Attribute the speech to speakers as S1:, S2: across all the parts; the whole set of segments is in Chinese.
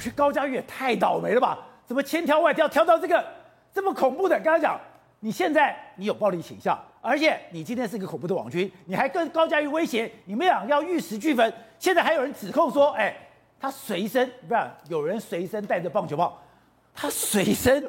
S1: 不是高嘉瑜也太倒霉了吧？怎么千挑万挑挑到这个这么恐怖的？刚才讲，你现在你有暴力倾向，而且你今天是个恐怖的网军，你还跟高嘉瑜威胁，你们俩要玉石俱焚。现在还有人指控说，哎，他随身不是有人随身带着棒球棒，他随身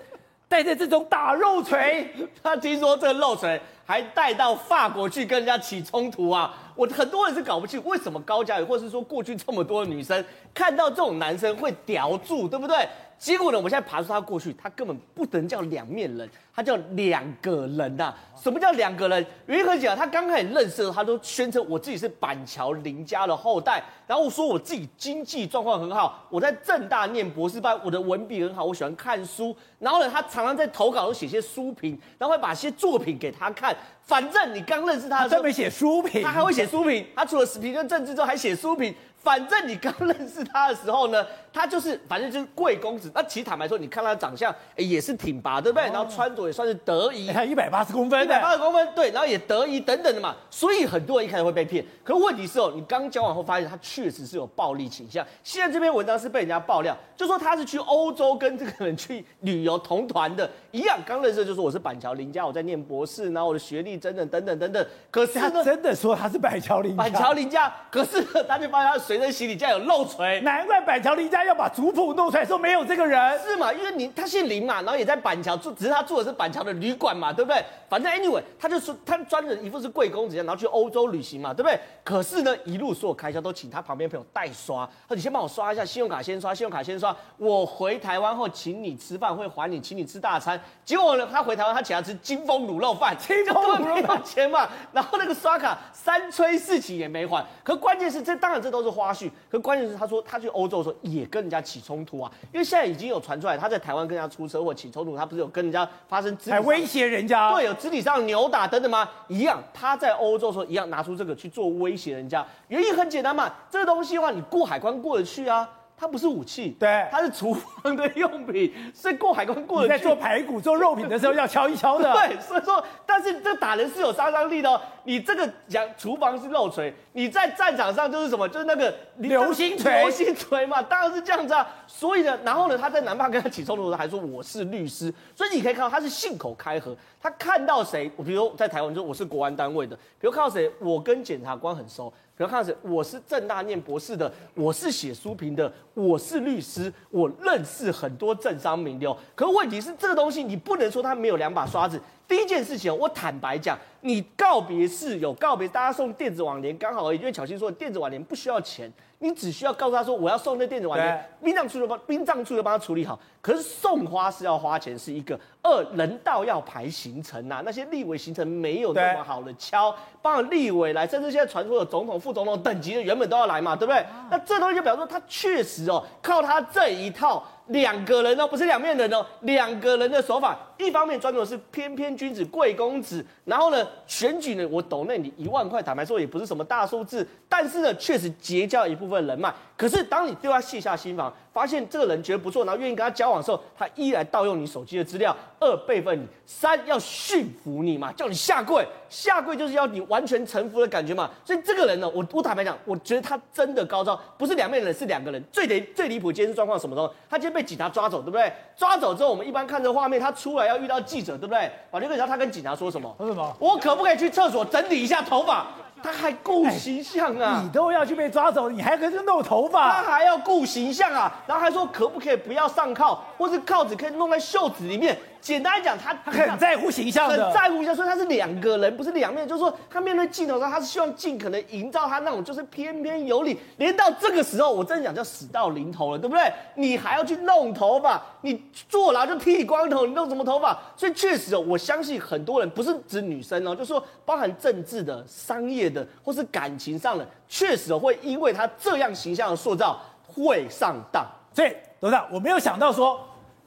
S1: 带着这种打肉锤，
S2: 他听说这个肉锤还带到法国去跟人家起冲突啊！我很多人是搞不清为什么高嘉宇，或是说过去这么多的女生看到这种男生会叼住，对不对？结果呢，我现在爬出他过去，他根本不能叫两面人，他叫两个人呐、啊。什么叫两个人？原因很简单，他刚开始认识的时候，他都宣称我自己是板桥林家的后代，然后我说我自己经济状况很好，我在政大念博士班，我的文笔很好，我喜欢看书。然后呢，他常常在投稿都写些书评，然后会把一些作品给他看。反正你刚认识他的时候，
S1: 他没写书评，
S2: 他还会写书评。他除了评论政治之后，还写书评。反正你刚认识他的时候呢，他就是反正就是贵公子。那其实坦白说，你看他的长相，哎，也是挺拔，对不对？然后穿着也算是得宜。
S1: 你看一百八十公分，一
S2: 百八十公分，对，然后也得宜等等的嘛。所以很多人一开始会被骗。可是问题是哦，你刚交往后发现他确实是有暴力倾向。现在这篇文章是被人家爆料，就说他是去欧洲跟这个人去旅游同团的，一样。刚认识就说我是板桥林家，我在念博士，然后我的学历等等等等等等。可是
S1: 他真的说他是板桥林家，
S2: 板桥林家。可是他就发现他。随身行李架有漏锤，
S1: 难怪板桥林家他要把族谱弄出来，说没有这个人，
S2: 是嘛？因为你他姓林嘛，然后也在板桥住，只是他住的是板桥的旅馆嘛，对不对？反正 anyway，他就说他专人一副是贵公子样，然后去欧洲旅行嘛，对不对？可是呢，一路所有开销都请他旁边朋友代刷，他说你先帮我刷一下，信用卡先刷，信用卡先刷，我回台湾后请你吃饭会还你，请你吃大餐。结果呢，他回台湾他请他吃金峰卤肉饭，
S1: 金峰卤肉饭
S2: 钱嘛，然后那个刷卡三催四请也没还。可关键是这当然这都是花絮，可关键是他说他去欧洲的时候也跟人家起冲突啊，因为现在已经有传出来他在台湾跟人家出车祸起冲突，他不是有跟人家发生还
S1: 威胁人家，
S2: 对，有。肢体上扭打等等吗？一样，他在欧洲的时候一样拿出这个去做威胁人家，原因很简单嘛，这个东西的话你过海关过得去啊。它不是武器，
S1: 对，
S2: 它是厨房的用品，所以过海关过得去。
S1: 你在做排骨、做肉品的时候要敲一敲的。
S2: 对，所以说，但是这打人是有杀伤力的哦。你这个讲厨房是肉锤，你在战场上就是什么？就是那个
S1: 流星锤，
S2: 流星锤嘛，当然是这样子啊。所以呢，然后呢，他在南霸跟他起冲突的时候还说我是律师，所以你可以看到他是信口开河。他看到谁，我比如在台湾就说我是国安单位的，比如看到谁，我跟检察官很熟。比如看是，我是政大念博士的，我是写书评的，我是律师，我认识很多政商名流。可问题是，这个东西你不能说他没有两把刷子。第一件事情，我坦白讲，你告别式有告别，大家送电子网联刚好而已，因为巧芯说电子网联不需要钱。你只需要告诉他说，我要送那电子网联，殡葬处就帮殡葬处就帮他处理好。可是送花是要花钱，是一个二人道要排行程呐、啊，那些立委行程没有那么好的敲，帮立委来，甚至现在传出有总统、副总统等级的原本都要来嘛，对不对？那这东西就表示说他确实哦，靠他这一套。两个人哦，不是两面人哦，两个人的手法，一方面专注的是翩翩君子贵公子，然后呢，选举呢，我抖内你一万块，坦白说也不是什么大数字，但是呢，确实结交一部分人脉。可是当你对他卸下心防，发现这个人觉得不错，然后愿意跟他交往的时候，他一来盗用你手机的资料，二备份你，三要驯服你嘛，叫你下跪，下跪就是要你完全臣服的感觉嘛。所以这个人呢，我我坦白讲，我觉得他真的高招，不是两面人，是两个人。最离最离谱，今天是状况什么时候？他今天被警察抓走，对不对？抓走之后，我们一般看这画面，他出来要遇到记者，对不对？法律哥，你知道他跟警察说什么？
S1: 说什么？
S2: 我可不可以去厕所整理一下头发？他还顾形象啊！
S1: 你都要去被抓走，你还可以弄头发？
S2: 他还要顾形象啊！然后还说可不可以不要上铐，或是铐子可以弄在袖子里面。简单来讲，他
S1: 他很在乎形象，
S2: 很在乎形象，所以他是两个人，不是两面。就是说，他面对镜头的时候，他是希望尽可能营造他那种就是翩翩有礼。连到这个时候，我真的讲叫死到临头了，对不对？你还要去弄头发，你坐牢就剃光头，你弄什么头发？所以确实哦，我相信很多人不是指女生哦，就是说包含政治的、商业的，或是感情上的，确实会因为他这样形象的塑造会上当。
S1: 所以董事长，我没有想到说，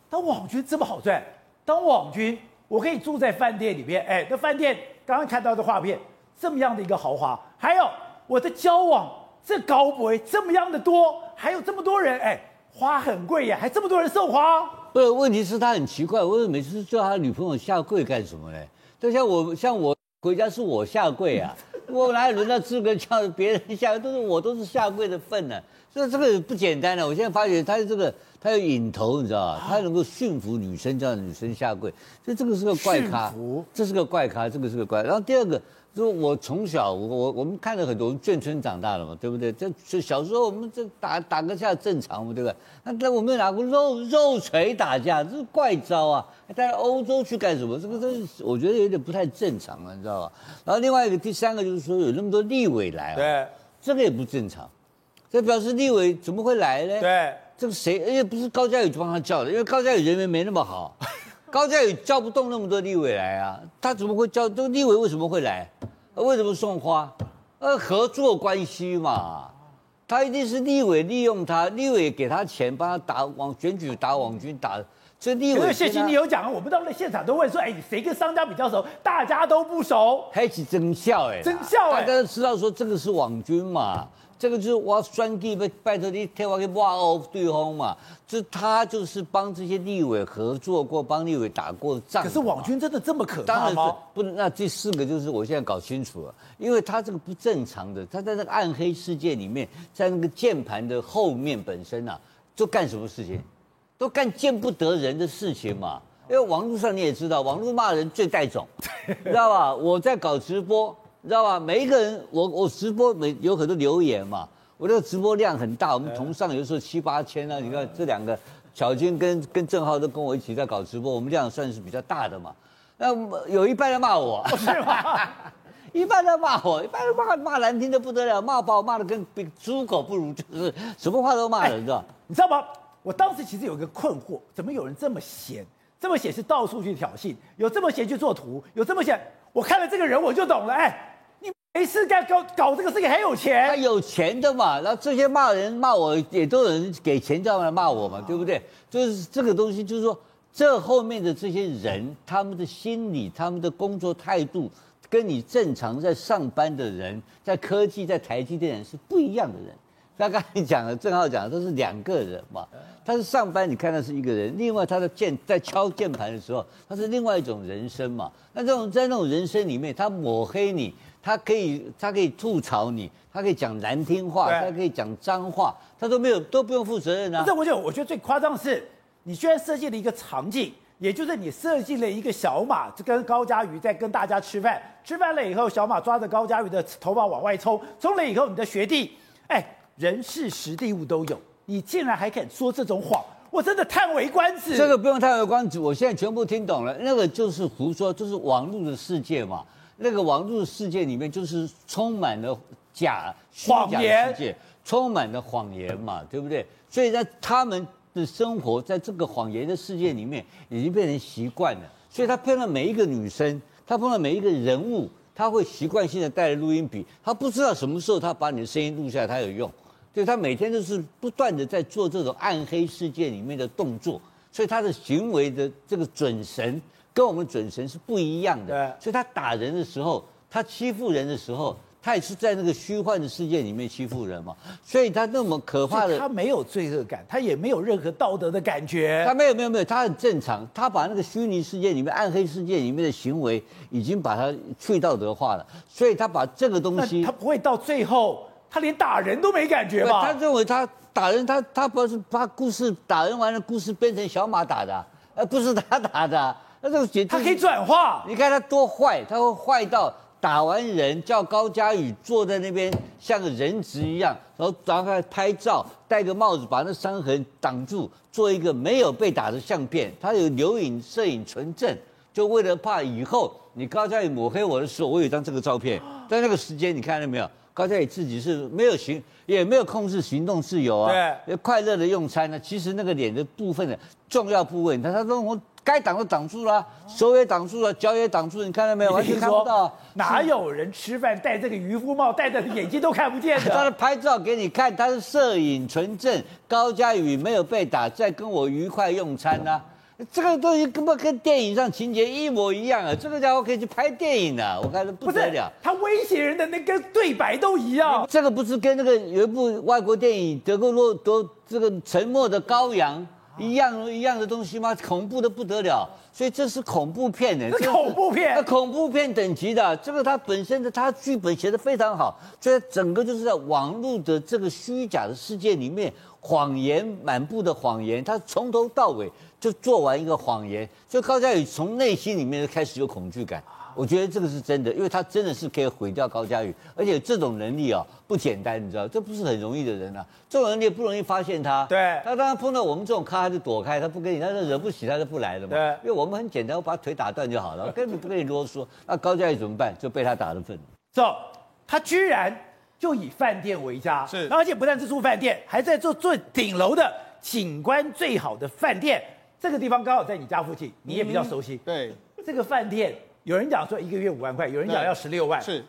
S1: 当网军这么好赚。当网军，我可以住在饭店里面，哎，那饭店刚刚看到的画面，这么样的一个豪华，还有我的交往这高博这么样的多，还有这么多人，哎，花很贵呀，还这么多人送花。
S3: 不是，问题是他很奇怪，为什么每次叫他女朋友下跪干什么呢？就像我，像我回家是我下跪啊，我哪有轮到资格叫别人下跪，都是我都是下跪的份呢、啊。这这个不简单的。我现在发觉他这个他有瘾头，你知道吧？他能够驯服女生，叫女生下跪，所以这个是个怪咖。这是个怪咖，这个是个怪。然后第二个。就我从小，我我我们看了很多，我们眷村长大的嘛，对不对？这这小时候我们这打打个架正常嘛，对不对？那那我们拿过肉肉锤打架，这是怪招啊！带到欧洲去干什么？这个这我觉得有点不太正常了，你知道吧？然后另外一个第三个就是说有那么多立委来啊，
S1: 对，
S3: 这个也不正常，这表示立委怎么会来呢？
S1: 对，
S3: 这个谁？而且不是高嘉宇帮他叫的，因为高嘉宇人缘没那么好。高嘉宇叫不动那么多立委来啊，他怎么会叫？这个立委为什么会来？为什么送花？呃，合作关系嘛，他一定是立委利用他，立委给他钱，帮他打网选举，打网军，打。这立委。因为
S1: 谢金你有讲，我们到那现场都问说，哎，谁跟商家比较熟？大家都不熟。
S3: 开始争笑哎，
S1: 争笑哎，
S3: 大家都知道说这个是网军嘛。这个就是我选举拜拜托你替我去挖欧对方嘛，这他就是帮这些立委合作过，帮立委打过仗。
S1: 可是网军真的这么可怕吗？
S3: 当然不，那这四个就是我现在搞清楚了，因为他这个不正常的，他在那个暗黑世界里面，在那个键盘的后面本身啊，都干什么事情？都干见不得人的事情嘛。因为网络上你也知道，网络骂人最带种，知道吧？我在搞直播。你知道吧？每一个人，我我直播每有很多留言嘛，我这个直播量很大，我们同上有时候七八千啊。你看这两个，小军跟跟郑浩都跟我一起在搞直播，我们量算是比较大的嘛。那有一半在骂我，是吗？一半在骂我，一半骂骂难听的不得了，骂把我骂的跟比猪狗不如，就是什么话都骂人，知道？
S1: 你知道吗？我当时其实有一个困惑，怎么有人这么闲，这么闲是到处去挑衅，有这么闲去做图，有这么闲，我看了这个人我就懂了，哎。没事干，搞搞这个事情很有钱，
S3: 他有钱的嘛？然后这些骂人骂我，也都有人给钱叫他来骂我嘛，对不对？就是这个东西，就是说这后面的这些人，他们的心理、他们的工作态度，跟你正常在上班的人，在科技、在台积电人是不一样的人。他刚才讲的，正好讲的都是两个人嘛。他是上班，你看他是一个人；另外他的键在敲键盘的时候，他是另外一种人生嘛。那这种在那种人生里面，他抹黑你。他可以，他可以吐槽你，他可以讲难听话，他可以讲脏话，他都没有，都不用负责任啊。
S1: 这我就我觉得最夸张的是，你居然设计了一个场景，也就是你设计了一个小马，就跟高嘉瑜在跟大家吃饭，吃饭了以后，小马抓着高嘉瑜的头发往外冲，冲了以后，你的学弟，哎，人事实地物都有，你竟然还敢说这种谎，我真的叹为观止。
S3: 这个不用叹为观止，我现在全部听懂了，那个就是胡说，就是网络的世界嘛。那个网络世界里面就是充满了假虚假的世界，充满了谎言嘛，对不对？所以在他们的生活在这个谎言的世界里面，已经变成习惯了。所以他碰到每一个女生，他碰到每一个人物，他会习惯性的带着录音笔，他不知道什么时候他把你的声音录下来，他有用。对，他每天都是不断的在做这种暗黑世界里面的动作，所以他的行为的这个准绳。跟我们准神是不一样的，对，所以他打人的时候，他欺负人的时候，他也是在那个虚幻的世界里面欺负人嘛，所以他那么可怕的，
S1: 他没有罪恶感，他也没有任何道德的感觉，
S3: 他没有没有没有，他很正常，他把那个虚拟世界里面、暗黑世界里面的行为已经把它去道德化了，所以他把这个东西，
S1: 他不会到最后，他连打人都没感觉吧？
S3: 他认为他打人，他他不是把故事打人完了，故事变成小马打的，而不是他打的。那这个简直
S1: 他可以转化，
S3: 你看他多坏，他会坏到打完人叫高嘉宇坐在那边像个人质一样，然后然后他拍照，戴个帽子把那伤痕挡住，做一个没有被打的相片。他有留影摄影存证，就为了怕以后你高嘉宇抹黑我的时候，我有一张这个照片。在那个时间，你看到没有？高嘉宇自己是没有行，也没有控制行动自由啊，对，快乐的用餐呢。其实那个脸的部分的重要部位，他他说我。该挡都挡住了，手也挡住了，脚也挡住了，你看到没有？完全看不到。
S1: 哪有人吃饭戴这个渔夫帽，戴的眼睛都看不见的？
S3: 他拍照给你看，他是摄影纯正，高嘉宇没有被打，在跟我愉快用餐呢、啊。这个东西根本跟电影上情节一模一样啊！这个家伙可以去拍电影了，我看不得了。
S1: 他威胁人的那个对白都一样。
S3: 这个不是跟那个有一部外国电影德国洛多这个沉默的羔羊。一样一样的东西吗？恐怖的不得了，所以这是恐怖片呢，
S1: 是恐怖片，
S3: 那恐怖片等级的，这个它本身的它剧本写的非常好，所以整个就是在网络的这个虚假的世界里面，谎言满布的谎言，它从头到尾就做完一个谎言，所以高佳宇从内心里面就开始有恐惧感。我觉得这个是真的，因为他真的是可以毁掉高佳宇，而且这种能力啊不简单，你知道，这不是很容易的人啊，这种能力不容易发现他。
S1: 对，
S3: 他当然碰到我们这种咖，他就躲开，他不跟你，他就惹不起，他就不来了嘛。
S1: 对，
S3: 因为我们很简单，我把腿打断就好了，我根本不跟你啰嗦。那高佳宇怎么办？就被他打了份。
S1: 走，他居然就以饭店为家，
S2: 是，
S1: 而且不但是住饭店，还在做最顶楼的景观最好的饭店。这个地方刚好在你家附近，你也比较熟悉。
S2: 嗯、对，
S1: 这个饭店。有人讲说一个月五万块，有人讲要十六万，
S2: 是，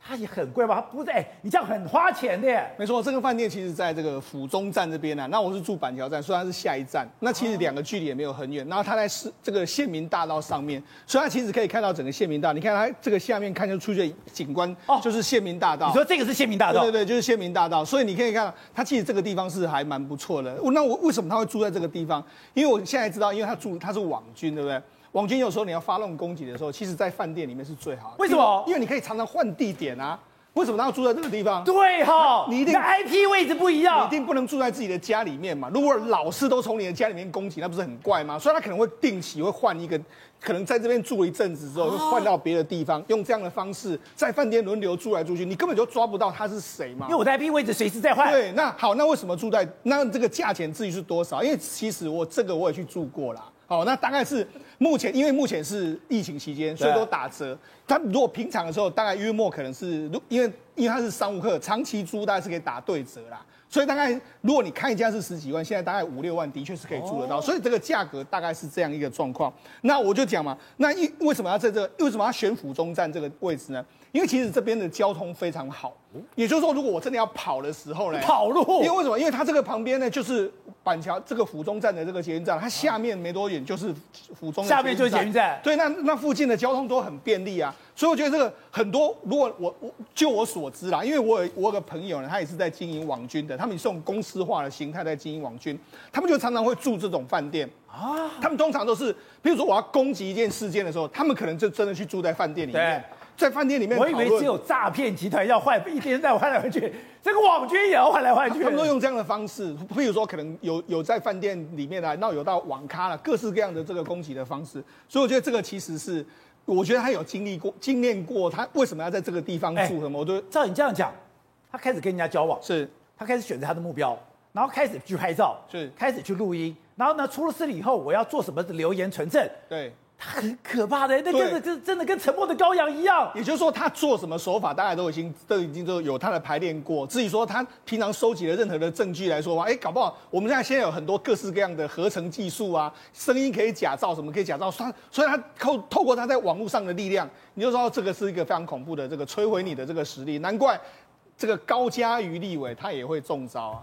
S1: 它也很贵吧？它不在、欸，你这样很花钱的耶。
S4: 没错，这个饭店其实在这个府中站这边啊。那我是住板桥站，虽然是下一站，那其实两个距离也没有很远。然后它在是这个县民大道上面，所以它其实可以看到整个县民大道。你看它这个下面看就出去景观，哦，就是县民大道。
S1: 你说这个是县民大道？
S4: 对对对，就是县民大道。所以你可以看到，它其实这个地方是还蛮不错的。那我为什么他会住在这个地方？因为我现在知道，因为他住他是网军，对不对？网军有时候你要发动攻击的时候，其实在饭店里面是最好的。
S1: 为什么？
S4: 因为你可以常常换地点啊。为什么他要住在这个地方？
S1: 对哈，
S4: 你一定
S1: IP 位置不一样，
S4: 你一定不能住在自己的家里面嘛。如果老是都从你的家里面攻击，那不是很怪吗？所以他可能会定期会换一个，可能在这边住了一阵子之后，会换到别的地方，用这样的方式在饭店轮流住来住去，你根本就抓不到他是谁嘛。
S1: 因为我的 IP 位置随时在换。
S4: 对，那好，那为什么住在那这个价钱至于是多少？因为其实我这个我也去住过啦。好，那大概是目前，因为目前是疫情期间，所以都打折。他如果平常的时候，大概月末可能是，如因为因为他是商务客，长期租大概是可以打对折啦。所以大概如果你看一家是十几万，现在大概五六万，的确是可以租得到。所以这个价格大概是这样一个状况。那我就讲嘛，那因为什么要在这个？为什么要选府中站这个位置呢？因为其实这边的交通非常好，也就是说，如果我真的要跑的时候呢，
S1: 跑路。
S4: 因为为什么？因为它这个旁边呢，就是板桥这个府中站的这个捷运站，它下面没多远就是府中。
S1: 下面就是捷运站。
S4: 对，那那附近的交通都很便利啊。所以我觉得这个很多，如果我我就我所知啦，因为我有我有个朋友呢，他也是在经营网军的，他们是用公司化的形态在经营网军，他们就常常会住这种饭店啊。他们通常都是，比如说我要攻击一件事件的时候，他们可能就真的去住在饭店里面。在饭店里面，
S1: 我以为只有诈骗集团要换，一天在换来换去，这个网军也要换来换去。
S4: 他们都用这样的方式，譬如说可能有有在饭店里面来，闹有到网咖了，各式各样的这个攻击的方式。所以我觉得这个其实是，我觉得他有经历过、经验过，他为什么要在这个地方住什么？我都
S1: 照你这样讲，他开始跟人家交往，
S4: 是
S1: 他开始选择他的目标，然后开始去拍照，
S4: 是
S1: 开始去录音，然后呢，出了事了以后，我要做什么的留言存证，
S4: 对。
S1: 他很可怕的，那真的真真的跟沉默的羔羊一样。
S4: 也就是说，他做什么手法，大家都已经都已经都有他的排练过。至于说他平常收集的任何的证据来说话，哎，搞不好我们现在现在有很多各式各样的合成技术啊，声音可以假造，什么可以假造，所以所以他透透过他在网络上的力量，你就知道这个是一个非常恐怖的这个摧毁你的这个实力。难怪这个高嘉瑜立委他也会中招啊。